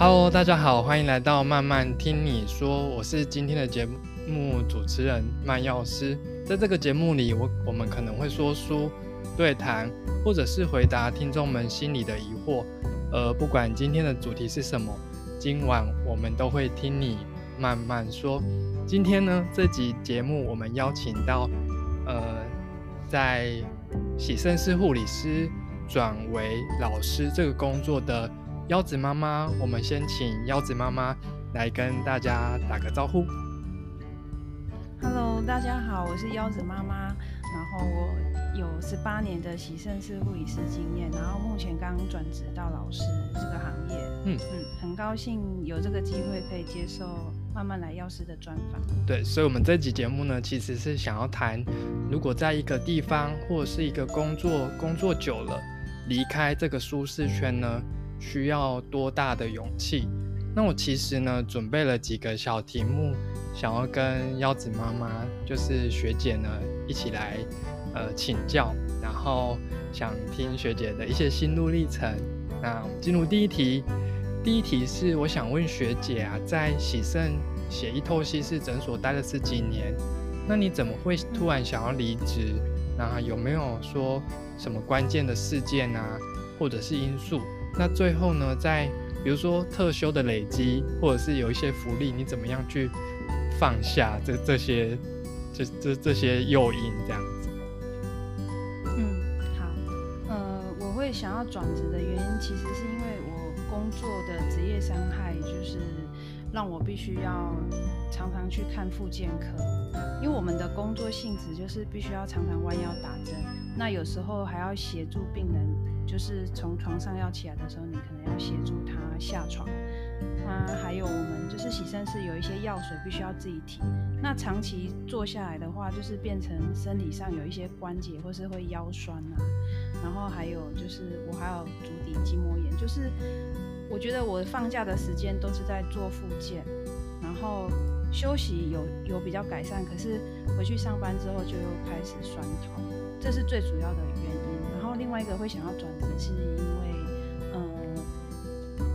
Hello，大家好，欢迎来到慢慢听你说，我是今天的节目主持人慢药师。在这个节目里，我我们可能会说书、对谈，或者是回答听众们心里的疑惑。呃，不管今天的主题是什么，今晚我们都会听你慢慢说。今天呢，这集节目我们邀请到，呃，在喜盛市护理师转为老师这个工作的。腰子妈妈，我们先请腰子妈妈来跟大家打个招呼。Hello，大家好，我是腰子妈妈，然后我有十八年的喜盛式护理师经验，然后目前刚转职到老师这个行业。嗯嗯，很高兴有这个机会可以接受慢慢来药师的专访。对，所以我们这集节目呢，其实是想要谈，如果在一个地方或者是一个工作工作久了，离开这个舒适圈呢？需要多大的勇气？那我其实呢，准备了几个小题目，想要跟腰子妈妈，就是学姐呢，一起来呃请教，然后想听学姐的一些心路历程。那我们进入第一题，第一题是我想问学姐啊，在喜盛血液透析室诊所待了十几年，那你怎么会突然想要离职？那有没有说什么关键的事件啊，或者是因素？那最后呢，在比如说特休的累积，或者是有一些福利，你怎么样去放下这这些这这这些诱因这样子？嗯，好，呃，我会想要转职的原因，其实是因为我工作的职业伤害，就是让我必须要常常去看复健科，因为我们的工作性质就是必须要常常弯腰打针，那有时候还要协助病人。就是从床上要起来的时候，你可能要协助他下床。那还有我们就是洗身室有一些药水必须要自己提。那长期坐下来的话，就是变成身体上有一些关节或是会腰酸啊。然后还有就是我还有足底筋膜炎，就是我觉得我放假的时间都是在做复健，然后休息有有比较改善，可是回去上班之后就又开始酸痛，这是最主要的原因。另外一个会想要转职，是因为，呃，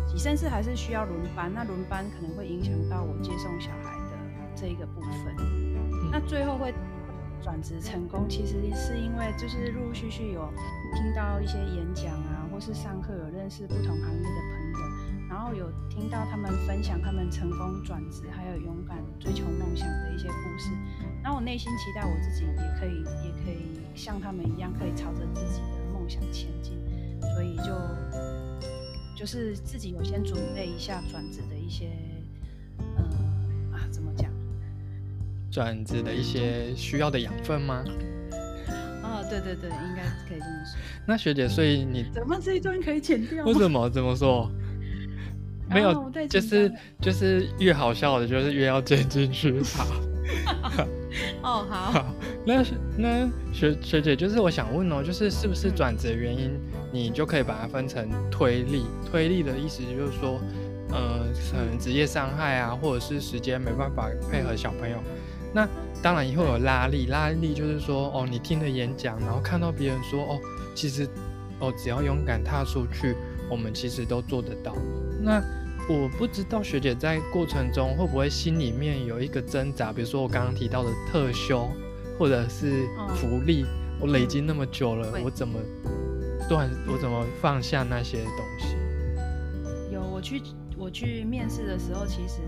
起身是还是需要轮班，那轮班可能会影响到我接送小孩的这一个部分。那最后会转职成功，其实是因为就是陆陆续续有听到一些演讲啊，或是上课有认识不同行业的朋友，然后有听到他们分享他们成功转职，还有勇敢追求梦想的一些故事。那我内心期待我自己也可以，也可以像他们一样，可以朝着自己的。梦想前进，所以就就是自己有先准备一下转职的一些，呃啊，怎么讲？转职的一些需要的养分吗？啊，对对对，应该可以这么说。那学姐，所以你怎么这一段可以剪掉？为什么？这么说？没有，就是就是越好笑的，就是越要剪进去。哦，好。那那学学姐，就是我想问哦，就是是不是转职的原因，你就可以把它分成推力？推力的意思就是说，呃，可能职业伤害啊，或者是时间没办法配合小朋友。那当然也会有拉力，拉力就是说，哦，你听了演讲，然后看到别人说，哦，其实，哦，只要勇敢踏出去，我们其实都做得到。那我不知道学姐在过程中会不会心里面有一个挣扎，比如说我刚刚提到的特休，或者是福利，我累积那么久了，我怎么断？我怎么放下那些东西？有，我去我去面试的时候，其实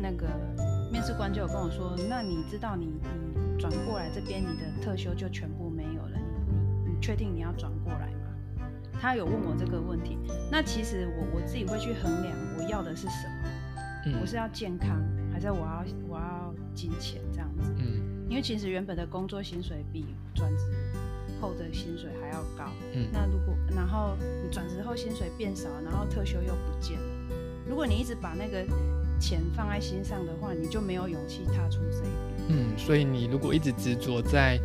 那个面试官就有跟我说：“那你知道你你转过来这边，你的特休就全部没有了，你你你确定你要转过来吗？”他有问我这个问题，那其实我我自己会去衡量我要的是什么，我是要健康，还是我要我要金钱这样子？嗯，因为其实原本的工作薪水比转职后的薪水还要高，嗯，那如果然后你转职后薪水变少，然后特休又不见了，如果你一直把那个钱放在心上的话，你就没有勇气踏出这一步。嗯，所以你如果一直执着在，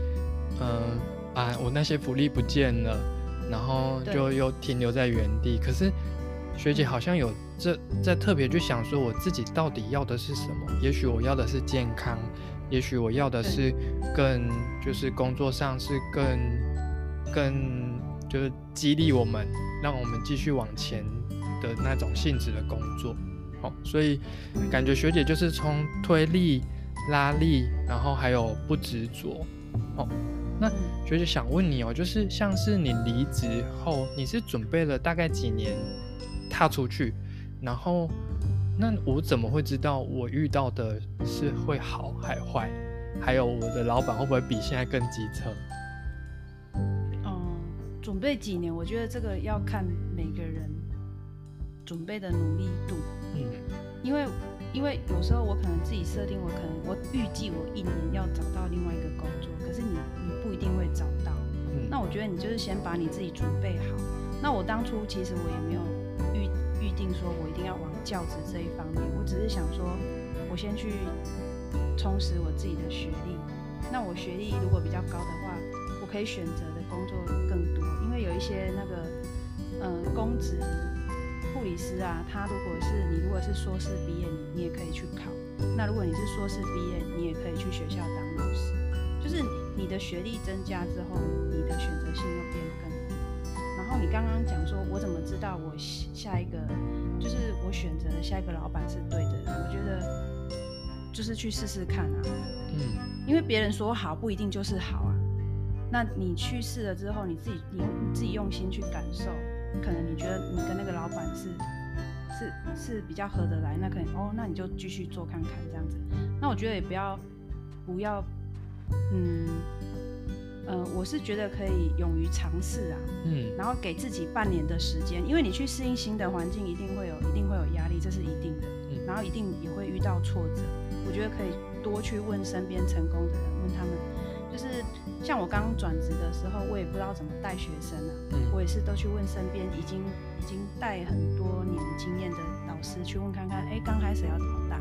嗯啊，我那些福利不见了。然后就又停留在原地，可是学姐好像有这在特别去想说，我自己到底要的是什么？也许我要的是健康，也许我要的是更就是工作上是更更就是激励我们，让我们继续往前的那种性质的工作。哦，所以感觉学姐就是从推力、拉力，然后还有不执着。哦，那学姐想问你哦，就是像是你离职后，你是准备了大概几年踏出去，然后那我怎么会知道我遇到的是会好还坏？还有我的老板会不会比现在更机车？嗯，准备几年？我觉得这个要看每个人准备的努力度。嗯，因为因为有时候我可能自己设定，我可能我预计我一年要找到另外一个工作，可是你你不一定会找到。嗯，那我觉得你就是先把你自己准备好。那我当初其实我也没有定说我一定要往教职这一方面，我只是想说，我先去。充实我自己的学历，那我学历如果比较高的话，我可以选择的工作更多。因为有一些那个，嗯，公职护理师啊，他如果是你如果是硕士毕业，你你也可以去考。那如果你是硕士毕业，你也可以去学校当老师。就是你的学历增加之后，你的选择性又变。后你刚刚讲说，我怎么知道我下一个就是我选择的下一个老板是对的？我觉得。就是去试试看啊，嗯，因为别人说好不一定就是好啊。那你去试了之后，你自己你用自己用心去感受，可能你觉得你跟那个老板是是是比较合得来，那可能哦，那你就继续做看看这样子。那我觉得也不要不要，嗯呃，我是觉得可以勇于尝试啊，嗯，然后给自己半年的时间，因为你去适应新的环境，一定会有一定会有压力，这是一定的，然后一定也会遇到挫折。我觉得可以多去问身边成功的人，问他们，就是像我刚转职的时候，我也不知道怎么带学生啊，我也是都去问身边已经已经带很多年经验的老师去问看看，哎，刚开始要怎么带？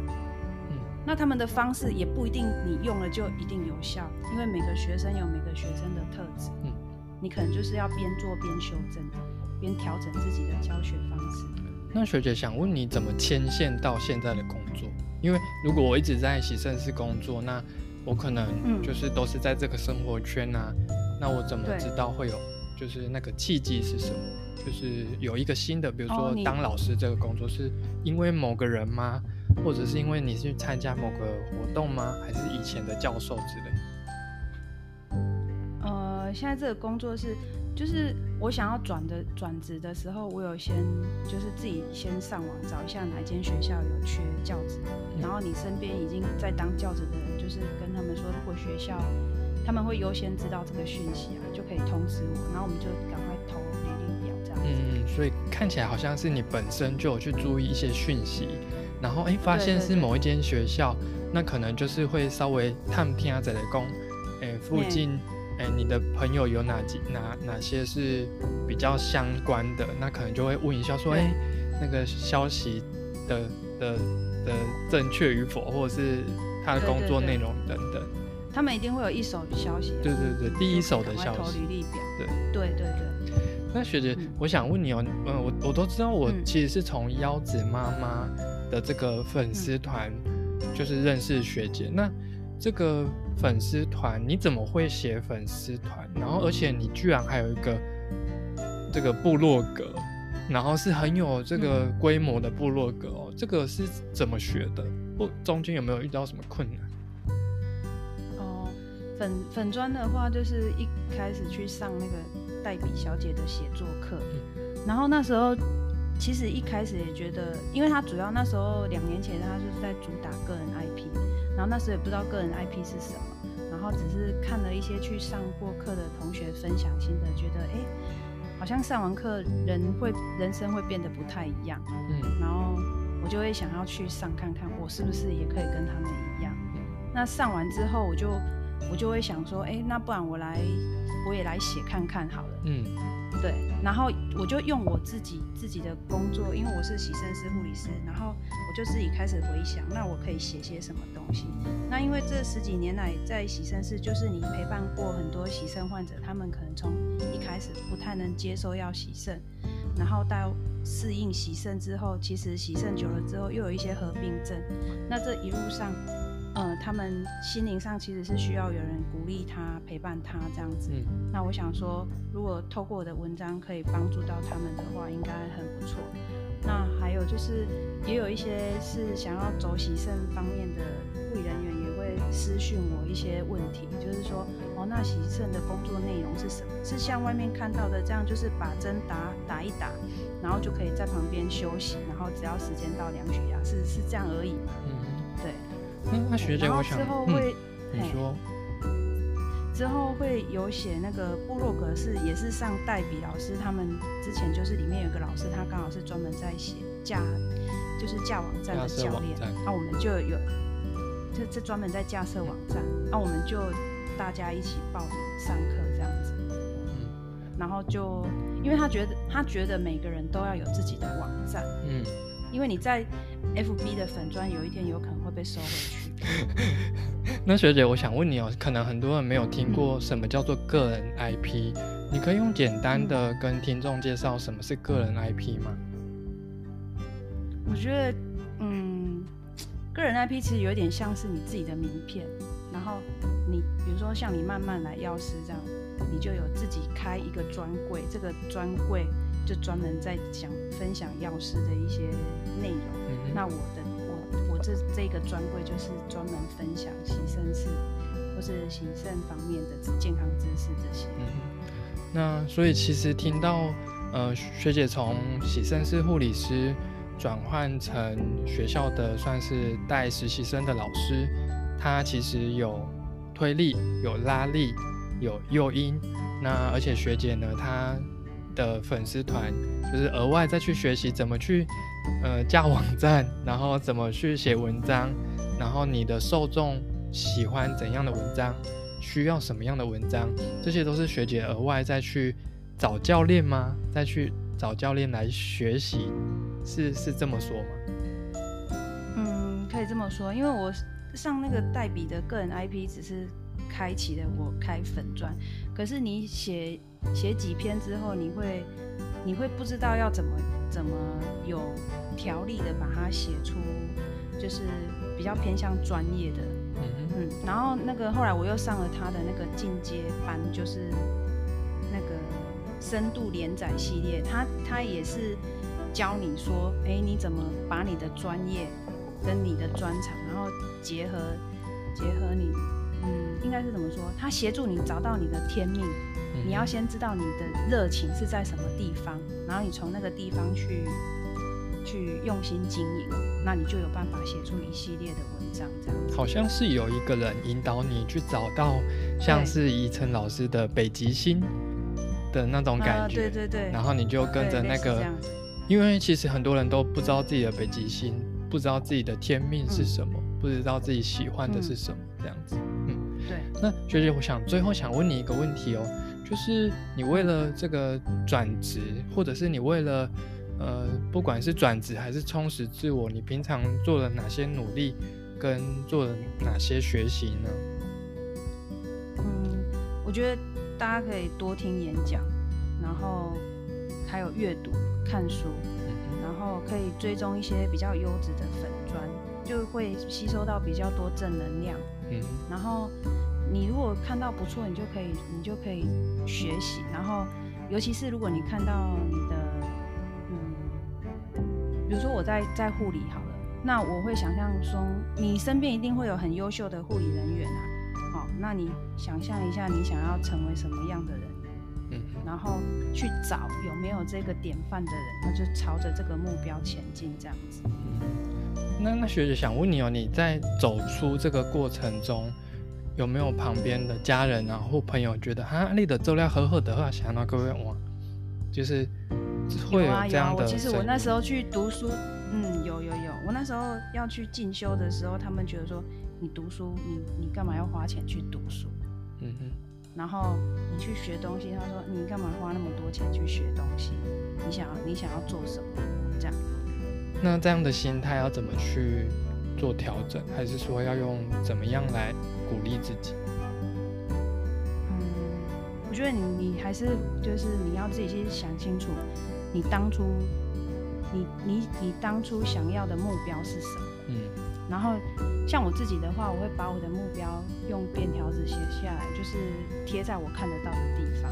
嗯，那他们的方式也不一定你用了就一定有效，因为每个学生有每个学生的特质，嗯，你可能就是要边做边修正，边调整自己的教学方式。那学姐想问你怎么牵线到现在的工作？因为如果我一直在喜盛室工作，那我可能就是都是在这个生活圈啊，那我怎么知道会有就是那个契机是什么？就是有一个新的，比如说当老师这个工作，是因为某个人吗？或者是因为你去参加某个活动吗？还是以前的教授之类？呃，现在这个工作是。就是我想要转的转职的时候，我有先就是自己先上网找一下哪间学校有缺教职，然后你身边已经在当教职的人，就是跟他们说，如果学校他们会优先知道这个讯息啊，就可以通知我，然后我们就赶快投履历表这样。嗯嗯，所以看起来好像是你本身就有去注意一些讯息，然后哎发现是某一间学校，那可能就是会稍微探听下这类工，哎附近。哎，你的朋友有哪几哪哪些是比较相关的？那可能就会问一下，说，哎，那个消息的的的正确与否，或者是他的工作内容等等。他们一定会有一手消息。对对对，第一手的消息。履历表。对对对对。那学姐，我想问你哦，嗯，我我都知道，我其实是从腰子妈妈的这个粉丝团就是认识学姐。那这个粉丝团你怎么会写粉丝团？然后而且你居然还有一个这个部落格，然后是很有这个规模的部落格哦。这个是怎么学的？不中间有没有遇到什么困难？哦，粉粉砖的话，就是一开始去上那个黛比小姐的写作课，然后那时候其实一开始也觉得，因为他主要那时候两年前他就是在主打个人 IP。然后那时候也不知道个人 IP 是什么，然后只是看了一些去上过课的同学分享心得，觉得哎，好像上完课人会人生会变得不太一样。嗯，然后我就会想要去上看看，我是不是也可以跟他们一样。那上完之后，我就我就会想说，哎，那不然我来我也来写看看好了。嗯。对，然后我就用我自己自己的工作，因为我是洗肾师护理师，然后我就自己开始回想，那我可以写些什么东西？那因为这十几年来在洗肾室，就是你陪伴过很多洗肾患者，他们可能从一开始不太能接受要洗肾，然后到适应洗肾之后，其实洗肾久了之后又有一些合并症，那这一路上呃，他们心灵上其实是需要有人鼓励他、陪伴他这样子。嗯那我想说，如果透过我的文章可以帮助到他们的话，应该很不错。那还有就是，也有一些是想要走喜肾方面的护理人员，也会私讯我一些问题，就是说，哦，那喜肾的工作内容是什么？是像外面看到的这样，就是把针打打一打，然后就可以在旁边休息，然后只要时间到量血压，是是这样而已。那那学姐，我想之后嗯，会，嘿你说。之后会有写那个部落格是也是上代笔老师他们之前就是里面有个老师，他刚好是专门在写架，就是架网站的教练那、我们就有这这专门在架设网站，那、我们就大家一起报名上课这样子，嗯。然后就因为他觉得他觉得每个人都要有自己的网站，嗯，因为你在 FB 的粉砖有一天有可能会被收回去。那学姐，我想问你哦，可能很多人没有听过什么叫做个人 IP，你可以用简单的跟听众介绍什么是个人 IP 吗？我觉得，嗯，个人 IP 其实有点像是你自己的名片，然后你比如说像你慢慢来药师这样，你就有自己开一个专柜，这个专柜就专门在讲分享药师的一些内容。嗯那我的这这个专柜就是专门分享洗肾室或是洗肾方面的健康知识这些。嗯，那所以其实听到呃学姐从洗肾室护理师转换成学校的算是带实习生的老师，她其实有推力、有拉力、有诱因。那而且学姐呢，她的粉丝团就是额外再去学习怎么去呃架网站，然后怎么去写文章，然后你的受众喜欢怎样的文章，需要什么样的文章，这些都是学姐额外再去找教练吗？再去找教练来学习，是是这么说吗？嗯，可以这么说，因为我上那个代笔的个人 IP 只是开启了我开粉砖，可是你写写几篇之后，你会你会不知道要怎么怎么有条理的把它写出，就是比较偏向专业的，嗯哼嗯，然后那个后来我又上了他的那个进阶班，就是那个深度连载系列，他他也是教你说，哎，你怎么把你的专业跟你的专长，然后结合结合你，嗯，应该是怎么说？他协助你找到你的天命，嗯你要先知道你的热情是在什么地方，然后你从那个地方去去用心经营，那你就有办法写出一系列的文章，这样子。好像是有一个人引导你去找到像是宜晨老师的北极星的那种感啊，觉，对对对，然后你就跟着那个因为其实很多人都不知道自己的北极星，不知道自己的天命是嗯。什么，不知道自己喜欢的是嗯。什么，这样子。对，那学姐，我想最后想问你一个问题哦，就是你为了这个转职，或者是你为了呃，不管是转职还是充实自我，你平常做了哪些努力，跟做了哪些学习呢？嗯，我觉得大家可以多听演讲，然后还有阅读、看书，嗯然后可以追踪一些比较优质的粉砖，就会吸收到比较多正能量。嗯然后你如果看到不错，你就可以你就可以学习。然后尤其是如果你看到你的，嗯，比如说我在在护理好了，那我会想象说，你身边一定会有很优秀的护理人员啊。好，那你想象一下，你想要成为什么样的人，嗯然后去找有没有这个典范的人，那就朝着这个目标前进，这样子。嗯。那那学姐想问你哦，你在走出这个过程中，有没有旁边的家人啊或朋友觉得哈，你的周料好好的话，想到各位我，就是会有这样的我其实我那时候去读书，嗯，有有有，我那时候要去进修的时候，他们觉得说你读书，你你干嘛要花钱去读书？嗯哼。然后你去学东西，他说你干嘛花那么多钱去学东西？你想要你想要做什么？这样。那这样的心态要怎么去做调整？还是说要用怎么样来鼓励自己？嗯，我觉得你你还是就是你要自己去想清楚，你当初你你你当初想要的目标是什么？嗯然后像我自己的话，我会把我的目标用便条纸写下来，就是贴在我看得到的地方。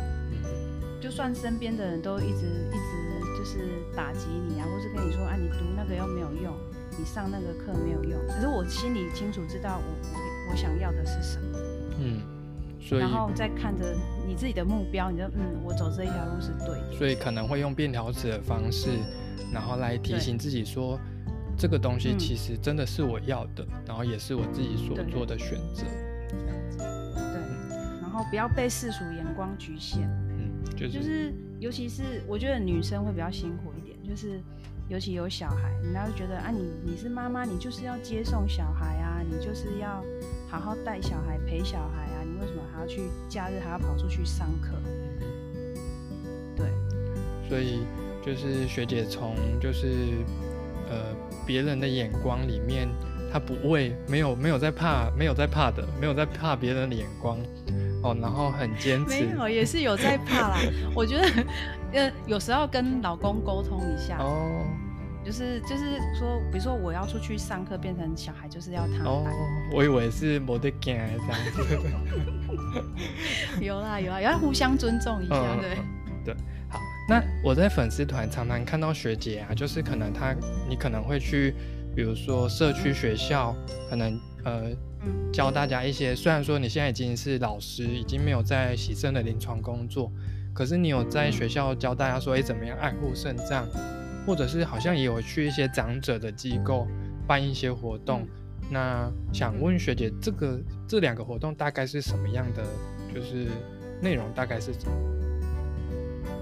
就算身边的人都一直一直就是打击你啊，或是跟你说啊，你读那个又没有用，你上那个课没有用，可是我心里清楚知道我我我想要的是什么。嗯，所以然后再看着你自己的目标，你就嗯，我走这一条路是对的。所以可能会用便条纸的方式，然后来提醒自己说，这个东西嗯其实真的是我要的，然后也是我自己所做的选择。这样子，对，然后不要被世俗眼光局限。嗯，就是、就是尤其是我觉得女生会比较辛苦一点，就是尤其有小孩，人家就觉得啊，你你是妈妈，你就是要接送小孩啊，你就是要好好带小孩、陪小孩啊，你为什么还要去假日还要跑出去上课？对，所以就是学姐从就是呃别人的眼光里面，她不会没有没有在怕没有在怕的，没有在怕别人的眼光哦，然后很坚持没有也是有在怕啦。我觉得呃有时候跟老公沟通一下，哦就是就是说，比如说我要出去上课，变成小孩就是要他哦。，我以为是没得干这样子。有啦有啦，要互相尊重一下，嗯对。对，好，那我在粉丝团常常看到学姐啊，就是可能她你可能会去，比如说社区学校，可能呃嗯教大家一些，虽然说你现在已经是老师，已经没有在洗肾的临床工作，可是你有在学校教大家说，哎、怎么样爱护肾脏，或者是好像也有去一些长者的机构办一些活动。那想问学姐，这个这两个活动大概是什么样的？就是内容大概是怎么？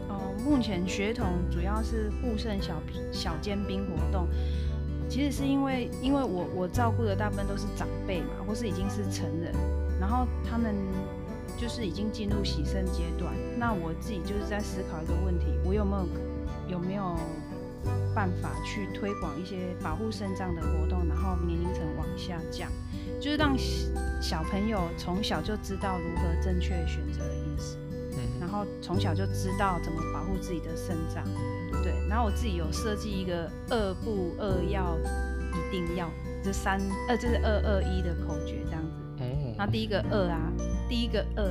哦，目前学童主要是护肾小小尖兵活动，其实是因为因为我我照顾的大部分都是长辈嘛，或是已经是成人，然后他们就是已经进入洗肾阶段，那我自己就是在思考一个问题，我有没有有没有办法去推广一些保护肾脏的活动，然后年龄层往下降，就是让小小朋友从小就知道如何正确选择饮食。然嗯后从小就知道怎么保护自己的肾脏，对。然后我自己有设计一个二不二要一定要，这三呃这是二二一的口诀这样子。哦，那第一个二啊，第一个二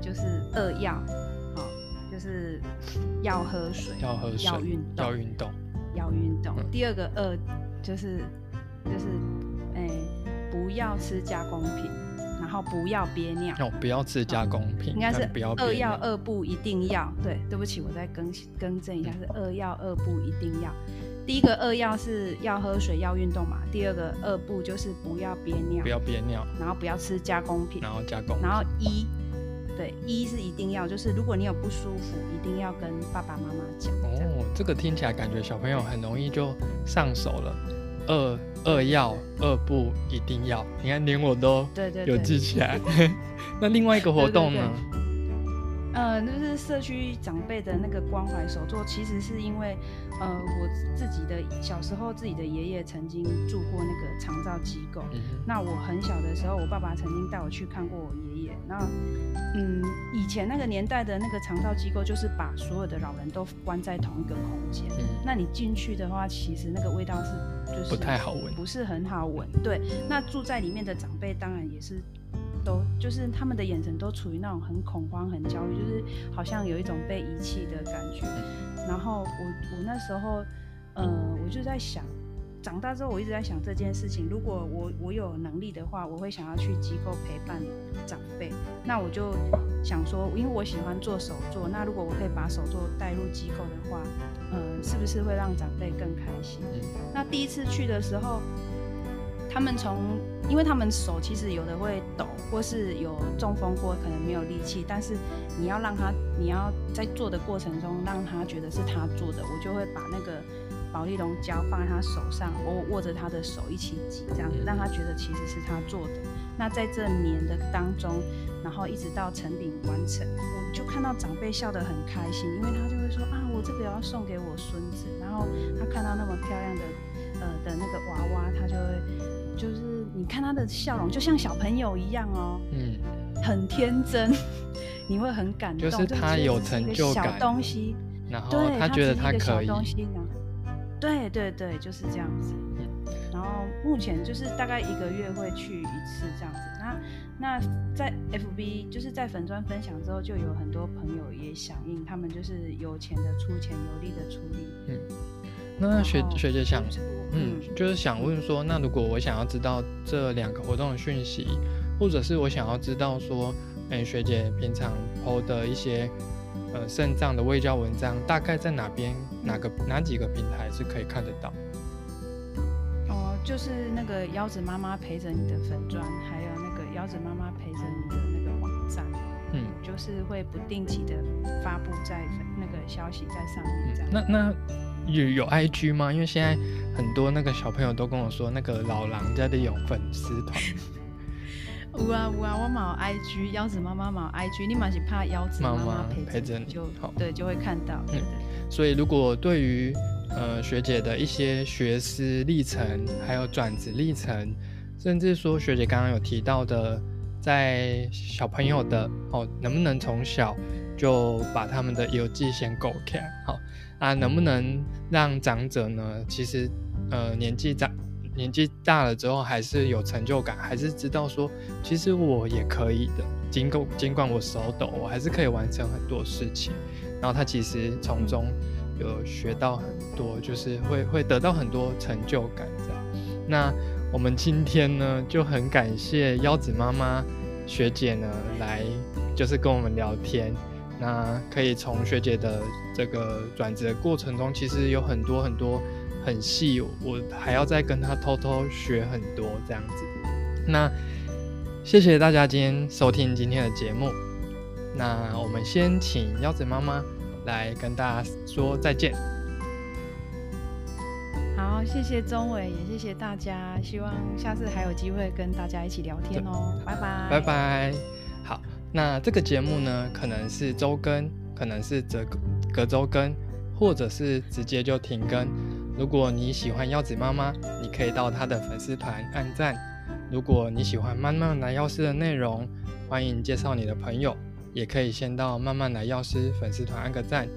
就是二要，是要喝水，要喝水，要运动，要运动，要运动嗯。第二个二就是就是诶、不要吃加工品，然后不要憋尿。哦，不要吃加工品，应该是不要二要二不一定要。对，对不起，我再更更正一下，是二要二不一定要。第一个二要是要喝水要运动嘛，第二个二不就是不要憋尿不，要憋尿，然后不要吃加工品，然后加工，然后一，对一是一定要，就是如果你有不舒服，一定要跟爸爸妈妈讲。哦，这个听起来感觉小朋友很容易就上手了。二二要二不一定要，你看连我都有对对对，记起来。那另外一个活动呢？呃，就是社区长辈的那个关怀手作，其实是因为，呃，我自己的小时候自己的爷爷曾经住过那个长照机构。嗯那我很小的时候，我爸爸曾经带我去看过我爷爷。那，嗯，以前那个年代的那个长照机构，就是把所有的老人都关在同一个空间。嗯，那你进去的话，其实那个味道是就是不太好闻。不是很好闻。对，那住在里面的长辈当然也是都就是他们的眼神都处于那种很恐慌、很焦虑，就是好像有一种被遗弃的感觉。然后我我那时候，呃，我就在想。长大之后，我一直在想这件事情。如果我我有能力的话，我会想要去机构陪伴长辈。那我就想说，因为我喜欢做手作，那如果我可以把手作带入机构的话，呃，是不是会让长辈更开心？嗯那第一次去的时候，他们从，因为他们手其实有的会抖，或是有中风过，可能没有力气，但是你要让他，你要在做的过程中让他觉得是他做的，我就会把那个保利龙胶放在他手上，我握着他的手一起挤，这样子让他觉得其实是他做的。那在这年的当中，然后一直到成品完成，我就看到长辈笑得很开心，因为他就会说啊，我这个要送给我孙子，然后他看到那么漂亮的呃的那个娃娃，他就会就是你看他的笑容，就像小朋友一样哦，嗯，很天真，你会很感动，就是他有成就感东西，然后对，他觉得他可以，小东西呢，对对对，就是这样子。然后目前就是大概一个月会去一次这样子。那那在 FB 就是在粉砖分享之后，就有很多朋友也响应，他们就是有钱的出钱，有力的出力。嗯，那学学姐想，嗯，就是想问说，那如果我想要知道这两个活动的讯息，或者是我想要知道说，哎，学姐平常 PO 的一些。呃，肾脏的微教文章大概在哪边？哪个哪几个平台是可以看得到？哦，就是那个腰子妈妈陪着你的粉砖，还有那个腰子妈妈陪着你的那个网站，嗯，就是会不定期的发布在那个消息在上面。这样。那那有有 IG 吗？因为现在很多那个小朋友都跟我说，那个老狼家的有粉丝团。有啊有啊，我冇 IG，腰子妈妈冇 IG，你嘛是怕腰子妈妈陪着你就好，对，就会看到。嗯，所以如果对于呃学姐的一些学思历程，还有转职历程，甚至说学姐刚刚有提到的，在小朋友的哦，能不能从小就把他们的邮寄先勾开？好啊，能不能让长者呢？其实呃年纪长。年纪大了之后，还是有成就感，还是知道说，其实我也可以的。尽管尽管我手抖，我还是可以完成很多事情。然后他其实从中有学到很多，就是会会得到很多成就感这样。那我们今天呢，就很感谢腰子妈妈学姐呢来，就是跟我们聊天。那可以从学姐的这个转职的过程中，其实有很多很多。很细，我还要再跟她偷偷学很多这样子。那谢谢大家今天收听今天的节目。那我们先请腰子妈妈来跟大家说再见。好，谢谢钟伟，也谢谢大家。希望下次还有机会跟大家一起聊天哦。拜拜，拜拜。好，那这个节目呢，可能是周更，可能是隔隔周更，或者是直接就停更。如果你喜欢腰子妈妈，你可以到她的粉丝团按赞。如果你喜欢慢慢来药师的内容，欢迎介绍你的朋友，也可以先到慢慢来药师粉丝团按个赞，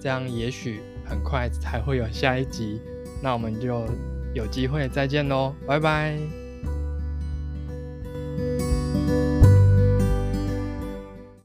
这样也许很快才会有下一集。那我们就有机会再见喽，拜拜。